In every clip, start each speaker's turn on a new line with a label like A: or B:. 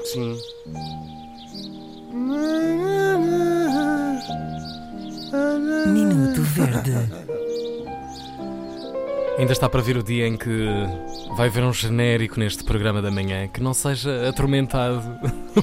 A: Sim.
B: Minuto Verde.
C: Ainda está para vir o dia em que vai haver um genérico neste programa da manhã que não seja atormentado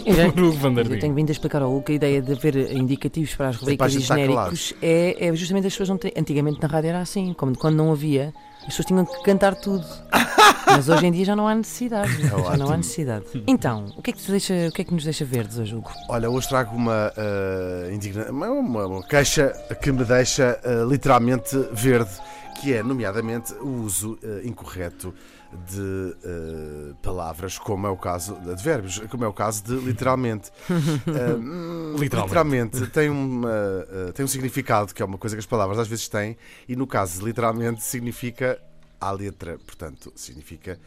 B: Eu já-
C: por Hugo Van der
B: Eu tenho vindo a explicar ao Hugo que a ideia de haver indicativos para as rubricas e genéricos é, é justamente as pessoas não têm. Antigamente na rádio era assim, como quando não havia, as pessoas tinham que cantar tudo. Mas hoje em dia já não há necessidade. já não há
A: ótimo.
B: necessidade. Então, o que é que, te deixa, o que, é que nos deixa verdes hoje, Hugo?
A: Olha, hoje trago uma, ah, indigna- uma, uma- uma queixa que me deixa ah, literalmente verde, que é, nomeadamente, o uso ah, incorreto de ah, palavras, como é o caso de verbos, como é o caso de literalmente. Hum,
C: Literalmente.
A: literalmente tem, uma, tem um significado que é uma coisa que as palavras às vezes têm, e no caso de literalmente significa à letra, portanto, significa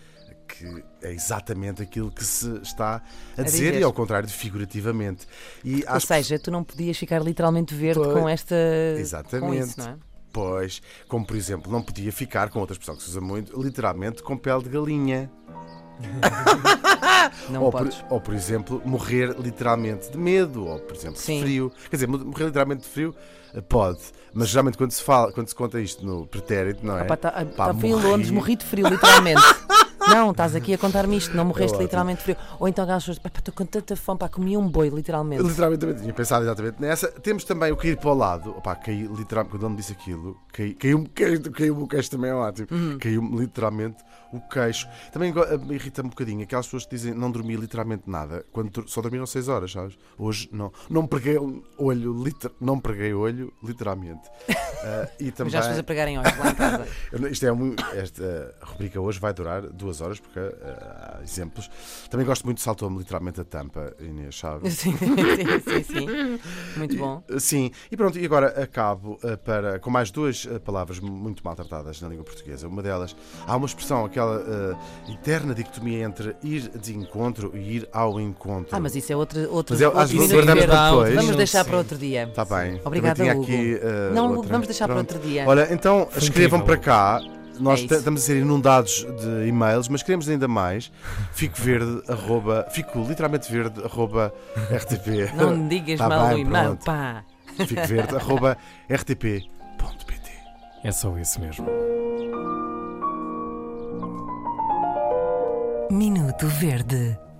A: que é exatamente aquilo que se está a,
B: A
A: dizer,
B: dizer.
A: e ao contrário de figurativamente. E
B: Ou seja, tu não podias ficar literalmente verde
A: Pois,
B: com esta. Com
A: Exatamente.
B: isso, não é?
A: Pois, como por exemplo, não podia ficar com outra expressão que se usa muito, literalmente com pele de galinha. Ou, por, ou, por exemplo, morrer literalmente de medo, ou por exemplo,
B: Sim.
A: de frio. Quer dizer, morrer literalmente de frio eh, pode, mas geralmente quando se fala, quando se conta isto no pretérito, não é?
B: Ah, pá, tá,
A: Pá,
B: tá, fui em. Londres, morri de frio, literalmente. não, estás aqui a contar-me isto, não morreste
A: ótimo.
B: literalmente frio. Ou então aquelas pessoas, pá, pá, estou com tanta fome, pá, comi um boi, literalmente.
A: Literalmente, também tinha pensado exatamente nessa. Temos também o cair para o lado. Opá, caí literalmente, quando ele me disse aquilo, cai- caiu-me caiu, caiu o queixo também é ótimo.
B: Uhum.
A: Caiu-me literalmente o queixo. Também me irrita-me um bocadinho aquelas pessoas que dizem não dormi literalmente nada, quando só dormiram 6 horas, sabes? Hoje não. Não preguei olho, liter, não preguei olho, literalmente. Ah, e
B: Mas
A: também.
B: já as pessoas a pregarem olhos lá em casa.
A: Isto é esta rubrica hoje vai durar duas horas, porque ah, há exemplos. Também gosto muito, saltou-me literalmente a tampa, Inês, sabes?
B: sim, sim, sim, sim. Muito bom.
A: E, Sim, e pronto, e agora acabo eh, para, com mais duas eh, palavras muito maltratadas na língua portuguesa. Uma delas, há uma expressão, aquela eh, eterna dicotomia entre ir de encontro e ir ao encontro.
B: Ah, mas isso é outro, outro,
A: Mas eu-
B: outro
A: às vezes guardamos para depois.
B: Vamos
C: Sim.
B: deixar para outro dia.
A: Está bem.
B: Obrigada, Hugo.
A: aqui, eh,
B: Não,
A: outra.
B: vamos deixar
A: Pronto.
B: para outro dia.
A: Olha, então
C: Foi
A: escrevam
C: incrível.
A: para cá. Nós
B: É
A: estamos a ser inundados de e-mails, mas queremos ainda mais. Fico verde, arroba, fico literalmente verde, arroba rtp.
B: Não digas
A: Tá
B: mal
A: bem,
B: o e-mail, pá.
A: Fico verde, arroba rtp.pt.
C: É só isso mesmo.
B: Minuto Verde.